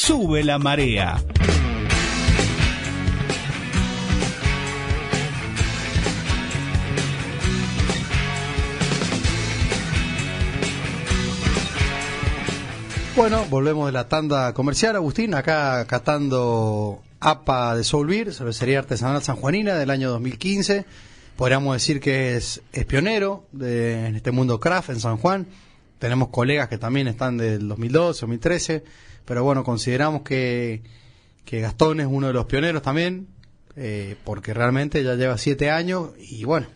sube la marea. Bueno, volvemos de la tanda comercial, Agustín, acá catando APA de Soul Beer, cervecería artesanal sanjuanina del año 2015. Podríamos decir que es, es pionero de, en este mundo craft en San Juan. Tenemos colegas que también están del 2012, 2013, pero bueno, consideramos que, que Gastón es uno de los pioneros también, eh, porque realmente ya lleva siete años y bueno,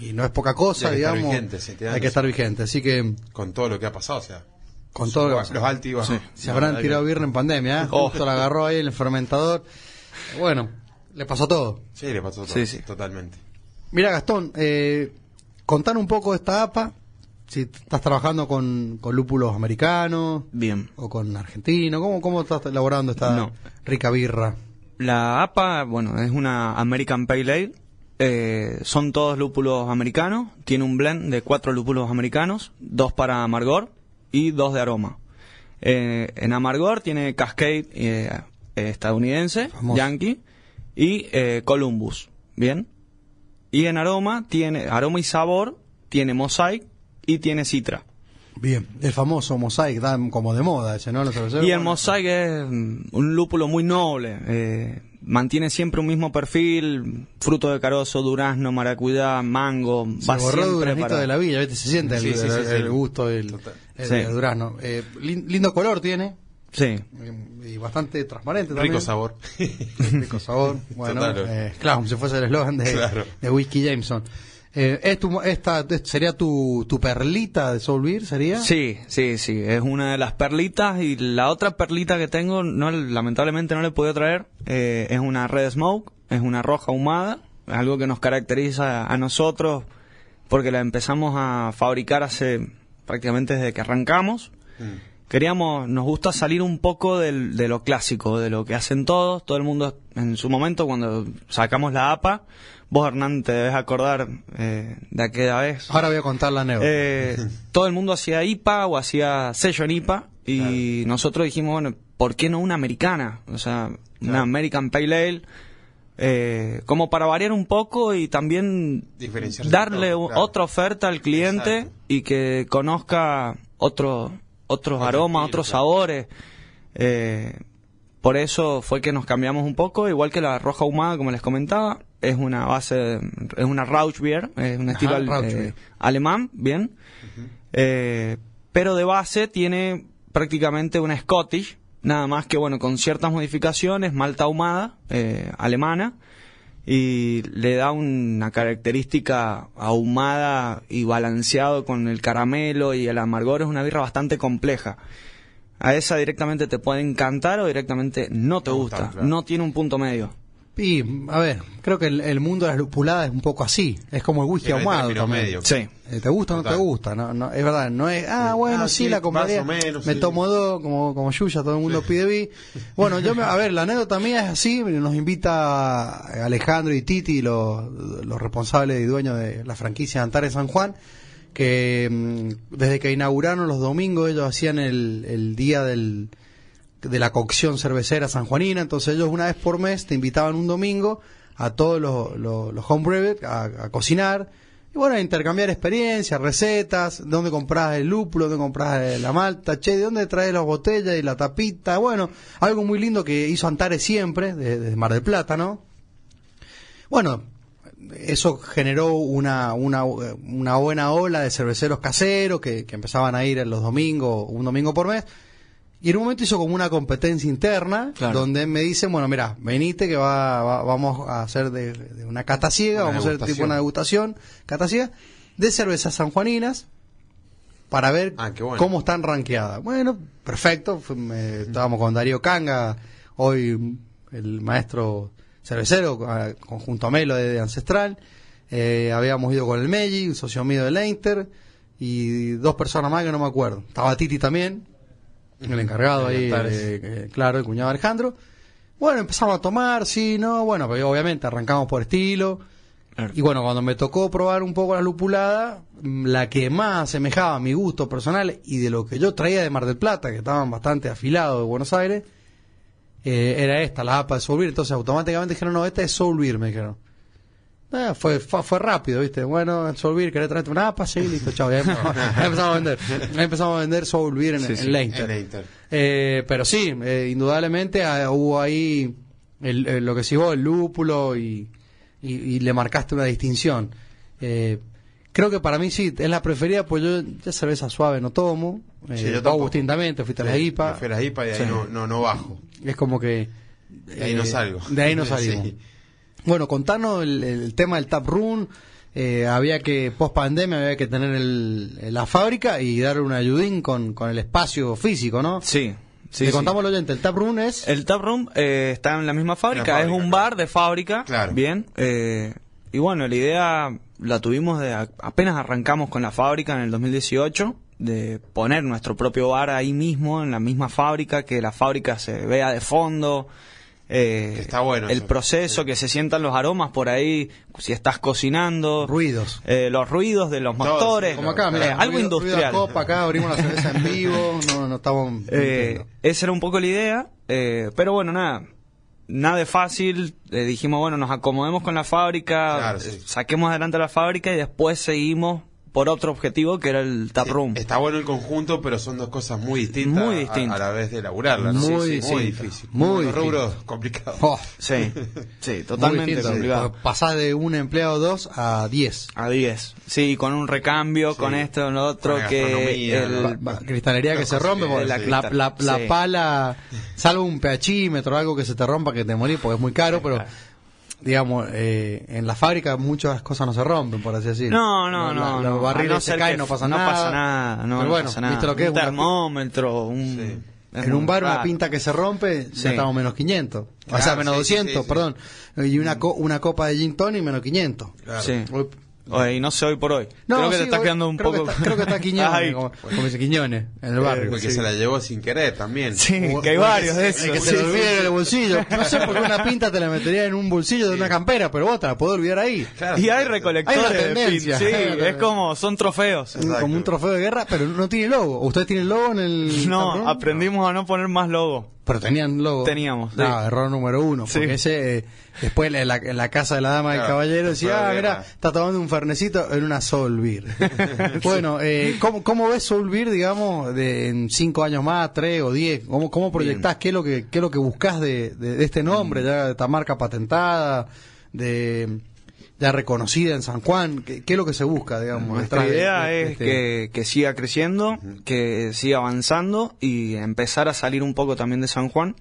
y no es poca cosa, hay que estar digamos. vigente, siete hay que estar vigente, así que Con todo lo que ha pasado, o sea. con todo lo los altos y bajos. se habrán tirado birra en pandemia, ¿eh? Justo la agarró ahí en el fermentador. Bueno, le pasó todo. Sí, le pasó todo. Sí, sí. Totalmente. Mira, Gastón, eh, contar un poco de esta APA. Si estás trabajando con, con lúpulos americanos Bien. o con argentinos, ¿cómo, cómo estás elaborando esta No. rica birra? La APA, bueno, es una American Pale Ale. Eh, son todos lúpulos americanos. Tiene un blend de cuatro lúpulos americanos, dos para amargor y dos de aroma. Eh, en amargor tiene Cascade eh, estadounidense, Famoso. Yankee, y Columbus. Bien. Y en aroma tiene aroma y sabor tiene Mosaic y tiene Citra. Bien, el famoso Mosaic, da como de moda ese, ¿no? Y el Mosaic es un lúpulo muy noble. eh, mantiene siempre un mismo perfil: fruto de carozo, durazno, maracuyá, mango. Se va borró para- de la villa, ¿viste? Se siente el, Sí, sí, sí, el- sí. el gusto del, el Sí. del durazno. Eh, lin- lindo color tiene Sí. eh, y bastante transparente también. Rico sabor. rico sabor. Bueno, eh, claro, como si fuese el eslogan de, Claro. de Whisky Jameson. Eh, ¿es tu- esta sería tu, tu perlita de Soul Beer? ¿Sería? Sí, sí, sí. Es una de las perlitas. Y la otra perlita que tengo, no, lamentablemente no le puedo traer. eh, es una Red Smoke. Es una roja ahumada. Algo que nos caracteriza a nosotros porque la empezamos a fabricar hace prácticamente desde que arrancamos. Queríamos, nos gusta salir un poco del- de lo clásico, de lo que hacen todos. Todo el mundo en su momento, cuando sacamos la APA, vos Hernán te debes acordar eh, de aquella vez. Ahora voy a contar la anécdota. Eh, todo el mundo hacía IPA o hacía sello en IPA y nosotros dijimos, bueno, ¿por qué no una americana? O sea, una American Pale Ale, eh, como para variar un poco y también darle claro. otra oferta al cliente Exacto. y que conozca otro, otros Otro aromas, otros claro. sabores. Eh, por eso fue que nos cambiamos un poco, igual que la roja ahumada, como les comentaba, es una base, es una Rauch Beer, es un estilo al- eh, alemán, bien, Eh, pero de base tiene prácticamente una Scottish, nada más que bueno, con ciertas modificaciones, malta ahumada, eh, alemana, y le da una característica ahumada y balanceado con el caramelo y el amargor, es una birra bastante compleja. A esa directamente te puede encantar o directamente no te gusta. No tiene un punto medio. Y, a ver, creo que el, el mundo de las lupuladas es un poco así. Es como el whisky Sí, ahumado también. medio. Sí. Eh, ¿Te gusta o no te gusta? No, no, es verdad, no es, ah, bueno, Ah, sí, sí, la compraría. más o menos, me sí. tomo dos, como, como Yuya, todo el mundo pide vi. Bueno, yo, me, a ver, la anécdota mía es así, nos invita Alejandro y Titi, los, los responsables y dueños de la franquicia Antares San Juan, que mm, desde que inauguraron los domingos ellos hacían el, el día del, de la cocción cervecera sanjuanina, entonces ellos una vez por mes te invitaban un domingo a todos los, los, homebrewers a, a cocinar y bueno, a intercambiar experiencias, recetas, dónde compras el lúpulo, dónde compras la malta, che, de dónde traes las botellas y la tapita, bueno, algo muy lindo que hizo Antares siempre, desde de Mar del Plata, ¿no? Bueno, eso generó una, una, una buena ola de cerveceros caseros que, que empezaban a ir los domingos, un domingo por mes. Y en un momento hizo como una competencia interna, Claro. donde me dicen, bueno, mira, venite que va, va- vamos a hacer de, de una cata ciega, Una vamos a hacer tipo una degustación, cata ciega, de cervezas sanjuaninas, para ver Ah, bueno. cómo están rankeadas. Bueno, perfecto, me- estábamos con Darío Canga, hoy el maestro cervecero, a- conjunto a Melo de, de Ancestral, eh, habíamos ido con el Meji, un socio mío de Leinter, y dos personas más que no me acuerdo. Estaba Titi también, el encargado ahí, eh, eh, claro, el cuñado Alejandro. Bueno, empezamos a tomar, sí, no, bueno, pero obviamente arrancamos por estilo. Claro. Y bueno, cuando me tocó probar un poco la lupulada, mm, la que más asemejaba a mi gusto personal y de lo que yo traía de Mar del Plata, que estaban bastante afilados de Buenos Aires, eh, era esta, la APA de Soul Beer. Entonces automáticamente dijeron, no, esta es Soul Beer, me dijeron. Ah, fue, fue, fue rápido, ¿viste? Bueno, Soul Beer, ¿querés traerte una APA? Sí, listo, chao. Ya empezamos, ya empezamos a vender. Ya empezamos a vender Soul Beer en, Sí, en sí, Leinster. en Leinster. Eh, pero sí, eh, indudablemente ah, hubo ahí el- el- lo que sí vos, el lúpulo y, y, y le marcaste una distinción. Eh, creo que para mí sí, es la preferida, pues yo ya cerveza suave no tomo. Eh, Sí, yo vos, tampoco. Agustín también, te fuiste a la IPA. fui a la IPA y de ahí no, no, no bajo. Es como que... De ahí no eh, salgo. De ahí no salimos. Bueno, contanos el, el tema del tap room. Eh, había que, post pandemia, había que tener el- la fábrica y darle un ayudín con, con el espacio físico, ¿no? Sí, sí. Le sí. contamos al oyente, el tap room es... El Tap Room eh, está en la misma fábrica, fábrica, es un claro. bar de fábrica, Claro. bien. eh, y bueno, la idea la tuvimos de a- apenas arrancamos con la fábrica en el 2018 de poner nuestro propio bar ahí mismo en la misma fábrica, que la fábrica se vea de fondo. Eh, Está bueno el eso. proceso, que se sientan los aromas por ahí, si estás cocinando, Ruidos. eh, los ruidos de los motores, sí, Como acá, eh, algo ruido- ruido a industrial. copa, acá abrimos la cerveza en vivo, no, no estamos... Eh, esa era un poco la idea, eh, pero bueno, nada, nada de fácil. eh, dijimos, bueno, nos acomodemos con la fábrica, Claro, sí. saquemos adelante la fábrica y después seguimos por otro objetivo que era el tap room. Está bueno el conjunto, pero son dos cosas muy distintas, Muy a- distintas. A, la vez de elaborarlas. ¿no? Muy Sí, sí, muy difícil. Muy rubros complicados. Oh, Sí, sí, totalmente distinto, complicado. porque Pasás de un empleado o dos a diez. A 10. Sí, con un recambio, Sí. con esto, con lo otro, Con la que. Va- cristalería que se rompe, porque La la, la, la pala, salvo un pHímetro, algo que se te rompa, que te morís, porque es muy caro, pero digamos, eh, en la fábrica muchas cosas no se rompen, por así decirlo. No, no, La- no. Los no. barriles no se caen, no pasa no nada. pasa nada. No, Pero no bueno, pasa nada. ¿viste lo que es? Un Una- termómetro, un... Sí. es En un bar una pinta que se rompe, Sí. ya estamos menos 500. o Claro, sea, menos sí, sí, 200, sí, sí. perdón. Y una, co- una copa de gin tonic menos 500. Claro. Oye, y no sé hoy por hoy. No, creo que sí, te está hoy- quedando un creo poco... Que está, creo que está Quiñones, Ay. como, como dice Quiñones, en el barrio. Porque Sí. se la llevó sin querer también. Sí, O- que hay varios de esos. que se sí. en el bolsillo. No sé por qué una pinta te la metería en un bolsillo de una campera, pero vos te la podés olvidar ahí. Claro. Y hay Hay recolectores de pin. Sí, es como, son trofeos. Exacto. Como un trofeo de guerra, pero no tiene logo. ¿Ustedes tienen logo en el No, aprendimos a no poner más logo. Pero tenían logo. Teníamos, No, sí. error número uno. Sí. Porque ese, eh, después en la, en la casa de la dama del Claro, caballero decía, de ah, mira, está tomando un fernecito en una Soul Beer. bueno, eh, ¿cómo, ¿cómo ves Soul Beer, digamos, de, en cinco años más, tres o diez? ¿Cómo, cómo proyectás? ¿Qué es lo que, qué es lo que buscás de, de- de este nombre, ya de esta marca patentada, de ya reconocida en San Juan? ¿Qué, qué es lo que se busca, digamos? Nuestra de- idea de- de es este- que, que siga creciendo, que siga avanzando y empezar a salir un poco también de San Juan.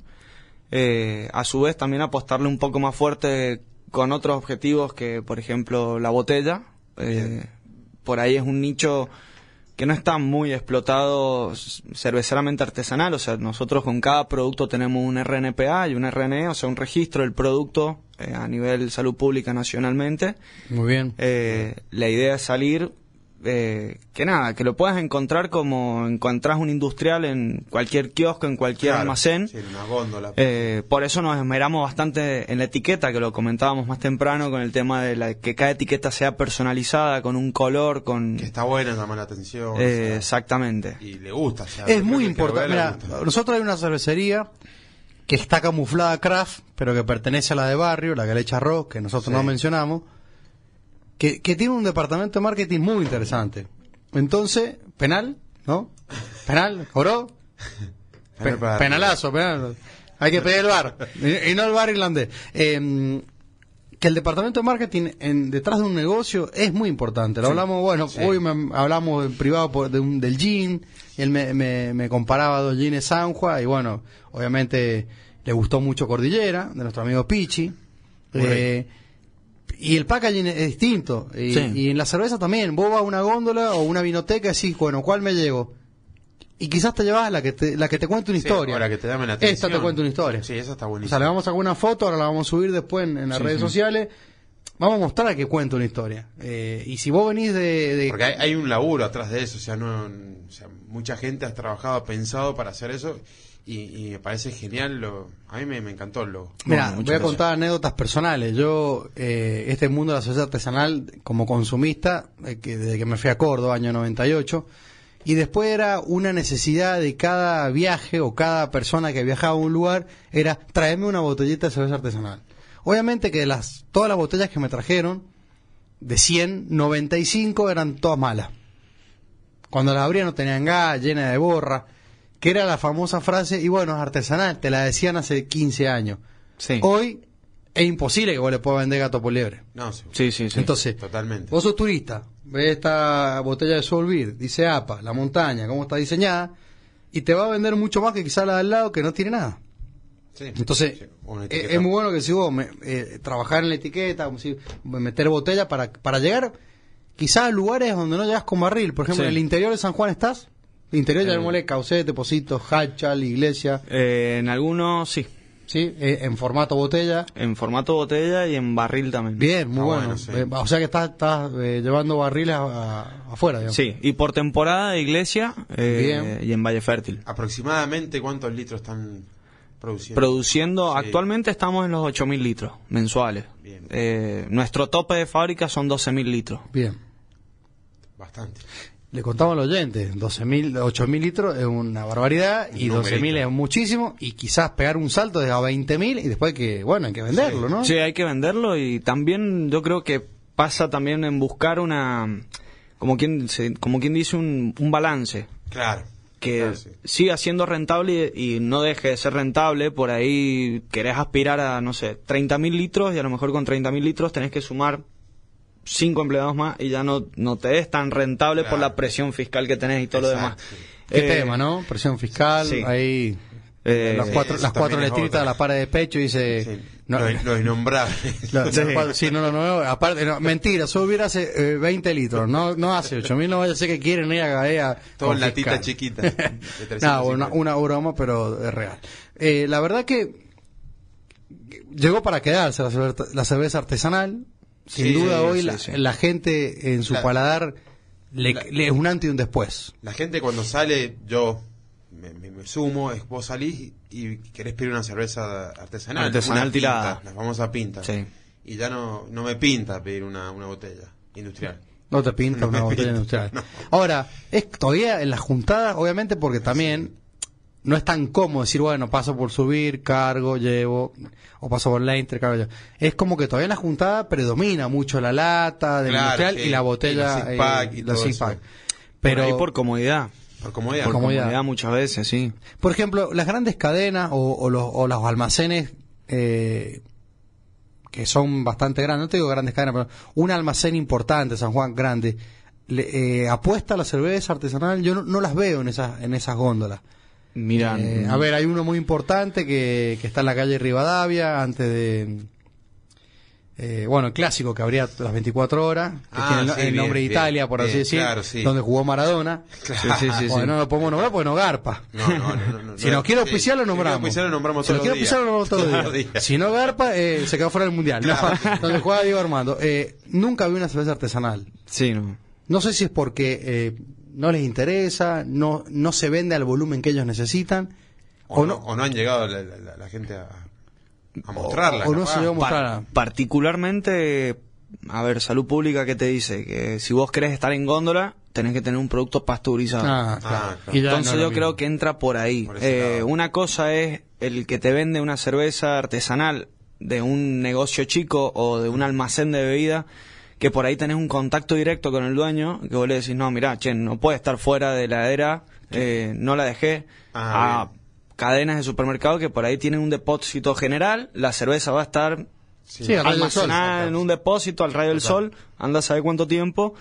Eh, a su vez también apostarle un poco más fuerte con otros objetivos que, por ejemplo, la botella. Eh, por ahí es un nicho que no está muy explotado cerveceramente artesanal, o sea, nosotros con cada producto tenemos un RNPA y un RNE, o sea, un registro del producto eh, a nivel salud pública nacionalmente. Muy bien. Eh, la idea es salir, eh, que nada, que lo puedas encontrar como encontrás un industrial en cualquier kiosco, en cualquier Claro, almacén. Sí, en una góndola. Eh, por eso nos esmeramos bastante en la etiqueta, que lo comentábamos más temprano, con el tema de la, que cada etiqueta sea personalizada, con un color, con... que está buena, llama la atención. o sea, exactamente. y le gusta. o sea, Es muy importante. Mira, nosotros hay una cervecería que está camuflada craft, pero que pertenece a la de barrio, la Galecha Rock, que nosotros Sí. no mencionamos, que, que tiene un departamento de marketing muy interesante. Entonces, penal, ¿no? Penal, cobró. Pe- penalazo, penal. Hay que pedir el bar. y, y no el bar irlandés. Eh, que el departamento de marketing en, detrás de un negocio es muy importante. Lo hablamos, bueno, Sí. hoy me- hablamos en privado por- de un- del y él me, me- me comparaba dos gines Sanjua, y bueno, obviamente le gustó mucho Cordillera, de nuestro amigo Pichi. Eh, y el packaging es distinto. Y, Sí. y en la cerveza también. Vos vas a una góndola o una vinoteca y decís, bueno, ¿cuál me llevo? Y quizás te llevas la que te, la que te cuente una Sí, historia. o la que te llame la atención. Esta te cuenta una historia. Sí, esa está O buenísima. sea, le vamos a sacar una foto, ahora la vamos a subir después en, en las Sí, redes sociales. Vamos a mostrar que cuenta una historia. Eh, y si vos venís de... de- Porque hay, hay un laburo atrás de eso, o sea, no, o sea, mucha gente ha trabajado, ha pensado para hacer eso y, y me parece genial, lo, a mí me, me encantó el logo. Mira, Bueno, voy a gracias. contar anécdotas personales. Yo, eh, este mundo de la sociedad artesanal, como consumista, eh, que desde que me fui a Córdoba, año 98, y después era una necesidad de cada viaje o cada persona que viajaba a un lugar, era traerme una botellita de cerveza artesanal. Obviamente que las, todas las botellas que me trajeron, de 100, 95 eran todas malas. Cuando las abría no tenían gas, llena de borra, que era la famosa frase, y bueno, es artesanal, te la decían hace 15 años. Sí. Hoy es imposible que vos le puedas vender gato por liebre. No, sí. Sí, sí, sí. Entonces, Totalmente. vos sos turista, ves esta botella de Solvir, dice APA, la montaña, cómo está diseñada, y te va a vender mucho más que quizá la de al lado que no tiene nada. Sí. Entonces, Sí, es, muy bueno que si vos me- eh, trabajar en la etiqueta, como si, meter botella para, para llegar quizás a lugares donde no llegas con barril. Por ejemplo, Sí. en el interior de San Juan estás. Interior ya Eh. mole Caucete, Positos, Hachal, Iglesia, Eh, en algunos sí, ¿sí? Eh, en formato botella. en formato botella y en barril también. Bien, muy Ah, bueno. bueno, sí. Eh, o sea que estás, estás eh, llevando barriles a- a- afuera, digamos. Sí, y por temporada de iglesia eh, Bien. y en Valle Fértil. Aproximadamente cuántos litros están produciendo. Produciendo, Sí. actualmente estamos en los 8.000 litros mensuales. Bien. Eh, nuestro tope de fábrica son 12.000 litros. Bien. Bastante. Le contamos al oyente, 12.000, 8.000 litros es una barbaridad y Un 12.000 numerito. es muchísimo y quizás pegar un salto de a 20.000 y después que, bueno, hay que venderlo, ¿no? Sí, hay que venderlo y también yo creo que pasa también en buscar una, como quien, como quien dice, un, un balance. Claro. que Claro, sí. siga siendo rentable y, y no deje de ser rentable, por ahí querés aspirar a, no sé, 30.000 litros y a lo mejor con 30.000 litros tenés que sumar cinco empleados más y ya no, no te es tan rentable por la presión fiscal que tenés y todo lo demás. Qué Eh, tema, ¿no? Presión fiscal, sí. ahí eh, las cuatro, las cuatro letritas de la pared de pecho y dice... Sí, no, los, los innombrables. la- Sí. no, no, no, aparte, no, mentira, solo hubiera hace eh, 20 litros, no, no hace 8.000, no vaya a ser que quieren ir a Gaea. Todo con en latita chiquita, de 350. no, una, una broma, pero es real. Eh, la verdad que llegó para quedarse la cerveza, la cerveza artesanal. Sin Sí, duda sí, hoy sí, la, sí. la gente en su La- paladar le, la- le es un antes y un después. La gente cuando sale, yo me, me- me sumo, es vos salís y, y querés pedir una cerveza artesanal. Artesanal una tirada. pinta, la famosa pinta. Sí. Y ya no, no me pinta pedir una, una botella industrial. No te pinta No una botella pinta, industrial. no. Ahora, es todavía en las juntadas, obviamente porque también no es tan cómodo decir, bueno, paso por subir, cargo, llevo, o paso por la inter, cargo, llevo. Es como que todavía en la juntada predomina mucho la lata del Claro, industrial y la botella y todo. Pero, por ahí por comodidad. Por comodidad. Por comodidad. comodidad muchas veces, sí. por ejemplo, las grandes cadenas o, o los, o los almacenes eh, que son bastante grandes, no te digo grandes cadenas, pero un almacén importante, San Juan grande, le, eh, apuesta a la cerveza artesanal, yo no, no las veo en esas, en esas góndolas. Mira, Eh, a ver, hay uno muy importante que, que está en la calle Rivadavia, antes de... eh, bueno, el clásico que abría las 24 horas, que Ah, tiene el, no- sí, el bien, nombre de Italia, por así decir, claro, sí. donde jugó Maradona. Claro. Sí, Bueno, no lo podemos nombrar porque no garpa. No, no, no, no, Si no, nos quiere auspiciar, lo si nombramos. auspiciar, lo nombramos Si nos todos los días. lo nombramos todos los días. Si no garpa, eh, se quedó fuera del mundial. No, donde juega Diego Armando. Eh, nunca vi una cerveza artesanal. sí, no. No sé si es porque eh, no les interesa, no, no se vende al volumen que ellos necesitan, O, no, o no han llegado la, la- la gente a, a mostrarla. o no se llegó a mostrar. Pa- particularmente, a ver, salud pública que te dice que si vos querés estar en góndola, tenés que tener un producto pasteurizado. Ah, claro. Ah, claro. Y ya Entonces no yo creo que entra por ahí. Por Eh, una cosa es el que te vende una cerveza artesanal de un negocio chico o de un almacén de bebida que por ahí tenés un contacto directo con el dueño que vos le decís, no, mira, che, no puede estar fuera de la heladera, eh, no la dejé. Ah, a cadenas de supermercado que por ahí tienen un depósito general, la cerveza va a estar Sí. Sí, al rayo del sol. almacenada en un depósito al rayo del sol, anda a saber cuánto tiempo,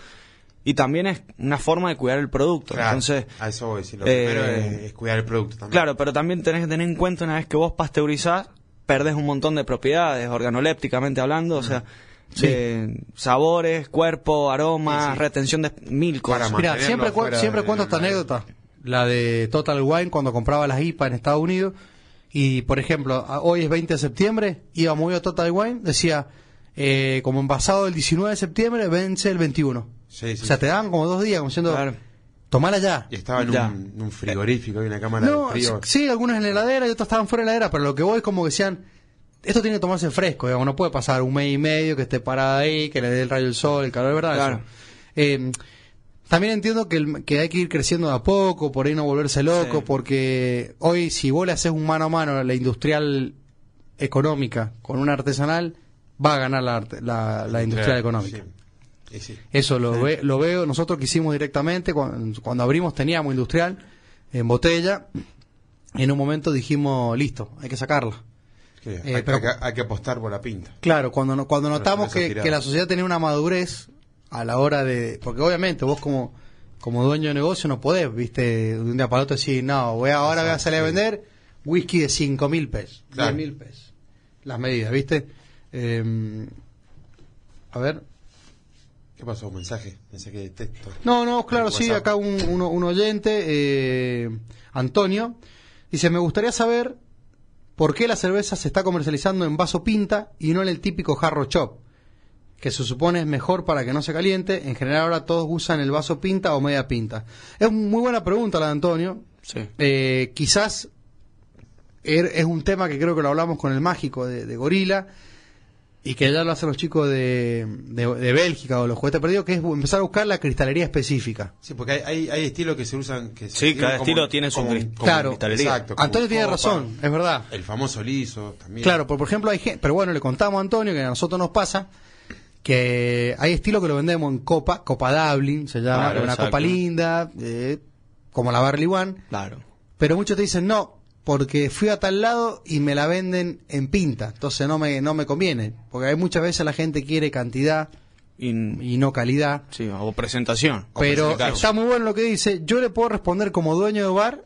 y también es una forma de cuidar el producto. Claro, Entonces, a eso voy. sí, lo eh, primero es, es cuidar el producto también. claro, pero también tenés que tener en cuenta una vez que vos pasteurizás, perdés un montón de propiedades, organolépticamente hablando, o sea, Sí. de sabores, cuerpo, aromas, Sí, sí. retención de mil cosas. Mira, siempre, cu- siempre de cuento esta la- anécdota, la de Total Wine cuando compraba las IPA en Estados Unidos. Y, por ejemplo, hoy es 20 de septiembre, íbamos a Total Wine, decía, eh, como envasado el 19 de septiembre, vence el 21. Sí, sí. O sea, te daban como dos días, como diciendo, Claro. tomala ya. Y estaba en un, en un frigorífico y una cámara No, de frío. sí, algunos en la heladera y otros estaban fuera de la heladera, pero lo que voy es como que decían, esto tiene que tomarse fresco, digamos, no puede pasar un mes y medio que esté parada ahí, que le dé el rayo del sol, el calor, ¿verdad? Claro. Eh, También entiendo que, el- que hay que ir creciendo de a poco, por ahí no volverse loco, Sí. porque hoy si vos le haces un mano a mano a la industrial económica con una artesanal, va a ganar la, arte- la, la industrial económica. Sí. Y sí. Eso lo, ve- lo veo, nosotros que hicimos directamente, cuando, cuando abrimos teníamos industrial en botella, en un momento dijimos, listo, hay que sacarla. Eh, hay, pero- hay que, hay que apostar por la pinta. Claro, cuando, cuando notamos que, que la sociedad tenía una madurez a la hora de... Porque obviamente vos como, como dueño de negocio no podés, viste, de un día para otro decir, no, voy ahora voy a salir a vender whisky de cinco mil pesos, Claro. mil pesos. Las medidas, viste. Eh, a ver, ¿Qué pasó? ¿Un mensaje? Mensaje de texto. No, no, claro, sí, WhatsApp. acá un, un oyente, eh, Antonio, dice, me gustaría saber por qué la cerveza se está comercializando en vaso pinta y no en el típico jarro chop, que se supone es mejor para que no se caliente. En general ahora todos usan el vaso pinta o media pinta. Es muy buena pregunta la de Antonio. Sí. Eh, quizás er- es un tema que creo que lo hablamos con el mágico de, de Gorila y que ya lo hacen los chicos de, de, de Bélgica o los juguetes perdidos, que es empezar a buscar la cristalería específica. Sí, porque hay, hay, hay estilos que se usan. Que se Sí, cada estilo tiene su Claro. cristalería. Exacto. Antonio tiene copa, razón, es verdad. El famoso liso también. Claro, por, por ejemplo hay gente, pero bueno, le contamos a Antonio que a nosotros nos pasa que hay estilos que lo vendemos en copa, copa Dublin, se llama, Claro, una exacto. copa linda, eh, como la Barley One, Claro. pero muchos te dicen no, porque fui a tal lado y me la venden en pinta, entonces no me, no me conviene, porque hay muchas veces la gente quiere cantidad Y, y no calidad, sí, o presentación. Pero está muy bueno lo que dice, yo le puedo responder como dueño de bar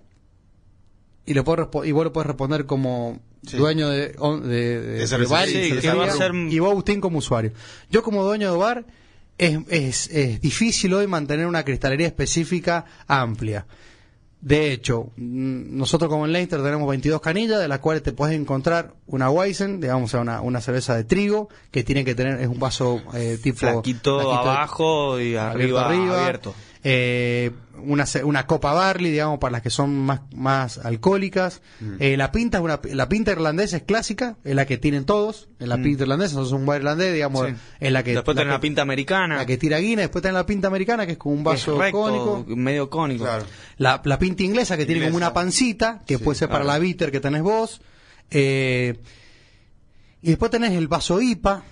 y le puedo respo- y vos le puedes responder como Sí. dueño de, de, de- bar sí, ser- y vos Agustín como usuario. Yo como dueño de bar es, es, es difícil hoy mantener una cristalería específica amplia. De hecho, mm, nosotros como en Leicester tenemos 22 canillas, de las cuales te puedes encontrar una Weizen, digamos, una, una cerveza de trigo, que tiene que tener, es un vaso eh, tipo... Flaquito, abajo y abierto arriba, abierto. Eh, una, una copa barley, digamos, para las que son más, más alcohólicas. Mm. Eh, la pinta es una, la pinta irlandesa es clásica, es la que tienen todos. En la Mm. pinta irlandesa, somos un bar irlandés, digamos, Sí. es la que. Después la tenés la pinta americana. la que tira guina, después tenés la pinta americana, que es como un vaso es recto, cónico. medio cónico. Claro. La, la pinta inglesa, que tiene como una pancita, que Sí, puede ser para claro. la bitter que tenés vos. Eh, y después tenés el vaso IPA,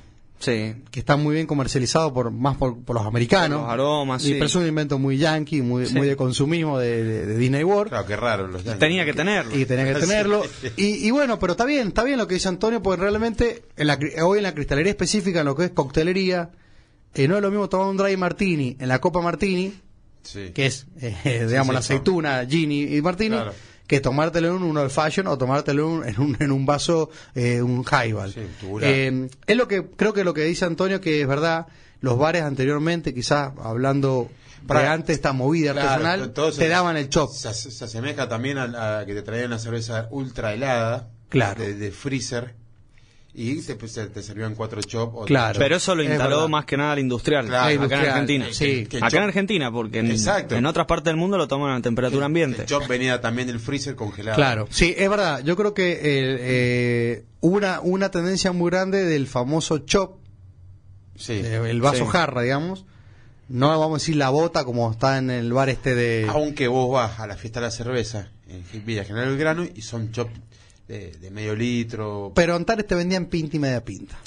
Sí. que está muy bien comercializado por más por, por los americanos. Por los aromas, y sí. pero es un invento muy yankee, muy, Sí. muy de consumismo de, de, de Disney World. Claro, qué raro los yankees. Tenía que tenerlo. Y tenía que Sí. tenerlo. Y, y bueno, pero está bien, está bien lo que dice Antonio, porque realmente en la, hoy en la cristalería específica, en lo que es coctelería, eh, no es lo mismo tomar un dry martini en la copa martini, Sí. que es, eh, digamos, sí, la aceituna, Gini y martini, Claro. Que tomártelo en un old fashion o tomártelo en un, en un, en un vaso, eh, un highball. Sí. Eh, es lo que, creo que lo que dice Antonio, que es verdad, los bares anteriormente, quizás hablando de Para- antes esta movida Claro, artesanal, se- te daban el chop. Se, ase- se asemeja también a, a que te traían una cerveza ultra helada. Claro. De, de freezer. Y te, pues, te servían cuatro chop. o Claro. Pero eso lo instaló más que nada el industrial, Claro, acá industrial, en Argentina. sí. Que acá chop- en Argentina, porque en, Exacto. en otras partes del mundo lo toman a temperatura ambiente. El chop venía también del freezer congelado. Claro, sí, es verdad. Yo creo que eh, eh, hubo una, una tendencia muy grande del famoso chop, Sí. eh, el vaso Sí. jarra, digamos. No vamos a decir la bota como está en el bar este de... Aunque vos vas a la fiesta de la cerveza en Villa General Belgrano y son chop de, de medio litro. Pero Antares te vendían pinta y media pinta.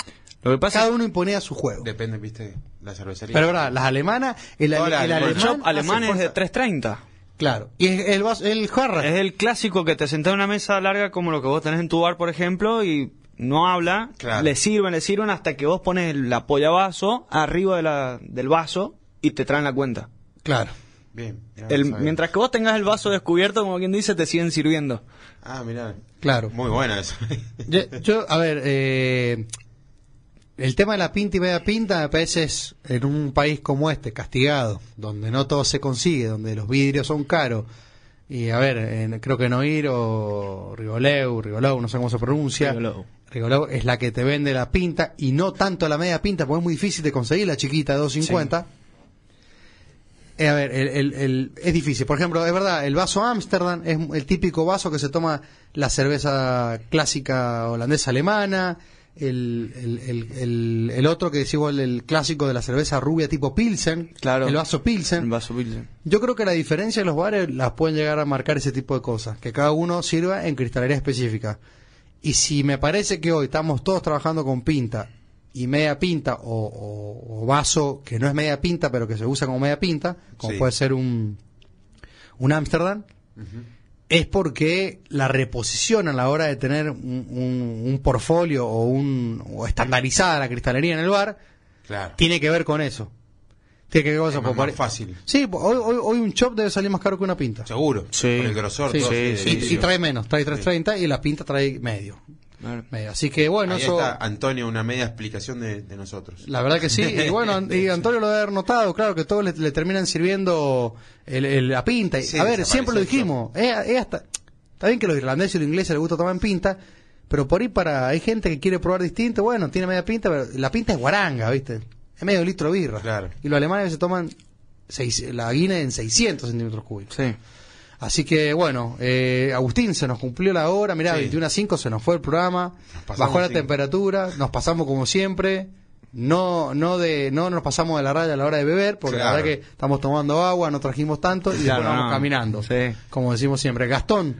Lo que pasa Cada uno imponía su juego. Depende, viste, la cervecería. Pero verdad, las alemanas, el, ale- el el alemán... alemán hace es de fuerza. 330. Claro. Y es el, vaso, el jarra. Es el clásico que te sentás en una mesa larga como lo que vos tenés en tu bar, por ejemplo, y no habla, Claro. le sirven, le sirven hasta que vos pones el apoyavaso arriba de la, del vaso y te traen la cuenta. Claro. Bien. mirá, El- no sabía. mientras que vos tengas el vaso descubierto, como quien dice, te siguen sirviendo. Ah, mirá. Claro. Muy buena eso. Yo, yo, a ver, eh, el tema de la pinta y media pinta me parece es en un país como este, castigado, donde no todo se consigue, donde los vidrios son caros. Y a ver, en- creo que Noir o Rigoleu, Rigolou, no sé cómo se pronuncia. Rigolou. Rigolou es la que te vende la pinta y no tanto la media pinta, porque es muy difícil de conseguir la chiquita de 250. Eh, a ver, el, el- el- es difícil. Por ejemplo, es verdad, el vaso Amsterdam es el típico vaso que se toma la cerveza clásica holandesa alemana. el, el, el, el, el otro que decimos el, el clásico de la cerveza rubia tipo Pilsen, Claro. el vaso Pilsen. El vaso Pilsen. Yo creo que la diferencia de los bares las pueden llegar a marcar ese tipo de cosas, que cada uno sirva en cristalería específica. Y si me parece que hoy estamos todos trabajando con pinta y media pinta o, o- o vaso que no es media pinta pero que se usa como media pinta, como Sí. puede ser un un Amsterdam, es porque la reposición a la hora de tener un, un, un portfolio o un o estandarizada la cristalería en el bar Claro. tiene que ver con eso. Tiene que ver con Es eso. más, fácil. Sí, hoy, hoy, hoy un chop debe salir más caro que una pinta. Seguro. Sí. Por el grosor. Sí, todo sí, y trae menos, trae 330 y la pinta trae medio. Claro. medio. Así que bueno, Ahí eso. está, Antonio, una media explicación de, de nosotros. La verdad que sí. Y bueno, y Antonio lo debe haber notado, claro, que todos le, le terminan sirviendo el- el- la pinta. Sí, a ver, siempre lo dijimos. es- es hasta, está bien que los irlandeses y los ingleses les gusta tomar en pinta, pero por ahí para hay gente que quiere probar distinto. Bueno, tiene media pinta, pero la pinta es guaranga, ¿viste? Es medio litro de birra. Claro. Y los alemanes se toman seis- la Guinness en 600 centímetros cúbicos. Sí. Así que bueno, eh, Agustín, se nos cumplió la hora, mirá, Sí. 21 a 5 se nos fue el programa, bajó la cinco. temperatura, nos pasamos como siempre, no no de no nos pasamos de la raya a la hora de beber, porque Claro. la verdad que estamos tomando agua, no trajimos tanto y Claro, después vamos no. caminando, Sí. como decimos siempre. Gastón,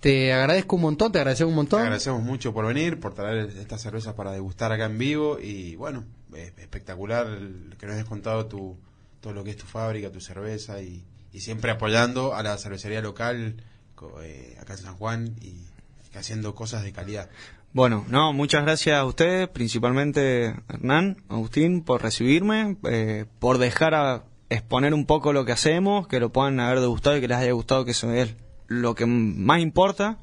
te agradezco un montón, te agradecemos un Te montón. agradecemos mucho por venir, por traer estas cervezas para degustar acá en vivo y bueno, es espectacular que nos hayas contado tu, todo lo que es tu fábrica, tu cerveza y, y siempre apoyando a la cervecería local eh, acá en San Juan y haciendo cosas de calidad. Bueno, no, muchas gracias a ustedes, principalmente Hernán, Agustín, por recibirme, eh, por dejar a exponer un poco lo que hacemos, que lo puedan haber degustado y que les haya gustado, que eso es lo que más importa.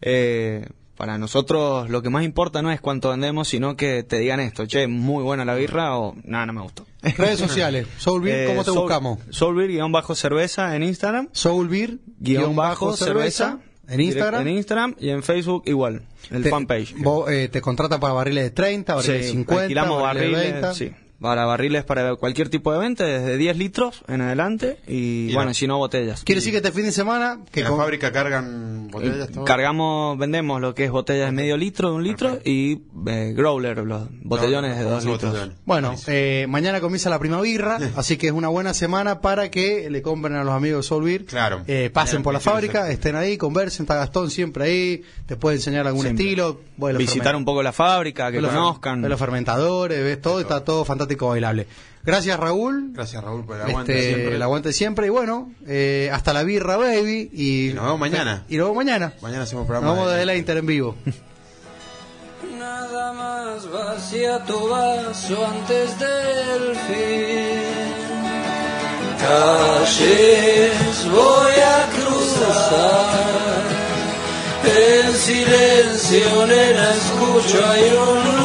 Eh, para nosotros lo que más importa no es cuánto vendemos, sino que te digan esto, che, muy buena la birra o nada, no me gustó. Redes sociales, Soulbeer, Eh, ¿cómo te Soul- buscamos? Soulbeer-cerveza en Instagram. Soulbeer, guion bajo cerveza, en Instagram. En Instagram y en Facebook igual, el Te- fanpage. vos, eh, te contratan para barriles de 30, barriles de Sí, 50, alquilamos barriles de barriles, 20. sí, para barriles para cualquier tipo de venta, desde 10 litros en adelante y, Y bueno, la- si no botellas. Quiere decir que este fin de semana que ¿En la con- fábrica cargan botellas? todo? Cargamos, vendemos lo que es botellas de medio litro, de un litro y eh, growler, los botellones de No, dos litros. Bueno, eh, mañana comienza la primavera, así que es una buena semana para que le compren a los amigos de Solvir. Claro. Eh, pasen por la fábrica, estén ahí, conversen, está Gastón siempre ahí, te puede enseñar algún Siempre. estilo. Visitar un poco la fábrica, que los- conozcan. los fermentadores, ves todo, está todo fantástico bailable. Gracias Raúl. Gracias Raúl por el aguante Este, siempre. el aguante siempre y bueno, eh, hasta la birra baby y, Y nos vemos mañana. Y nos vemos mañana. Mañana hacemos Nos programa. vemos de- desde la Inter en vivo. Nada más vacía tu vaso antes del fin. Calles voy a cruzar. En silencio, nena, escucho hay un